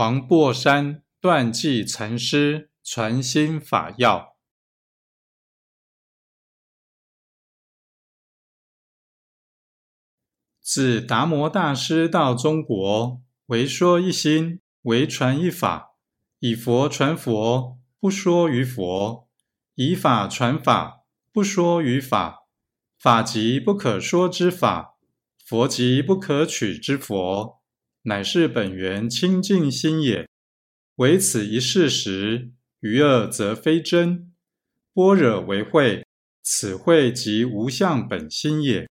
黄檗山断际禅师传心法要：自达摩大师到中国，为说一心，为传一法，以佛传佛，不说于佛；以法传法，不说于法。法即不可说之法，佛即不可取之佛。乃是本源清净心也。唯此一事实，余二则非真。般若为慧，此慧即无相本心也。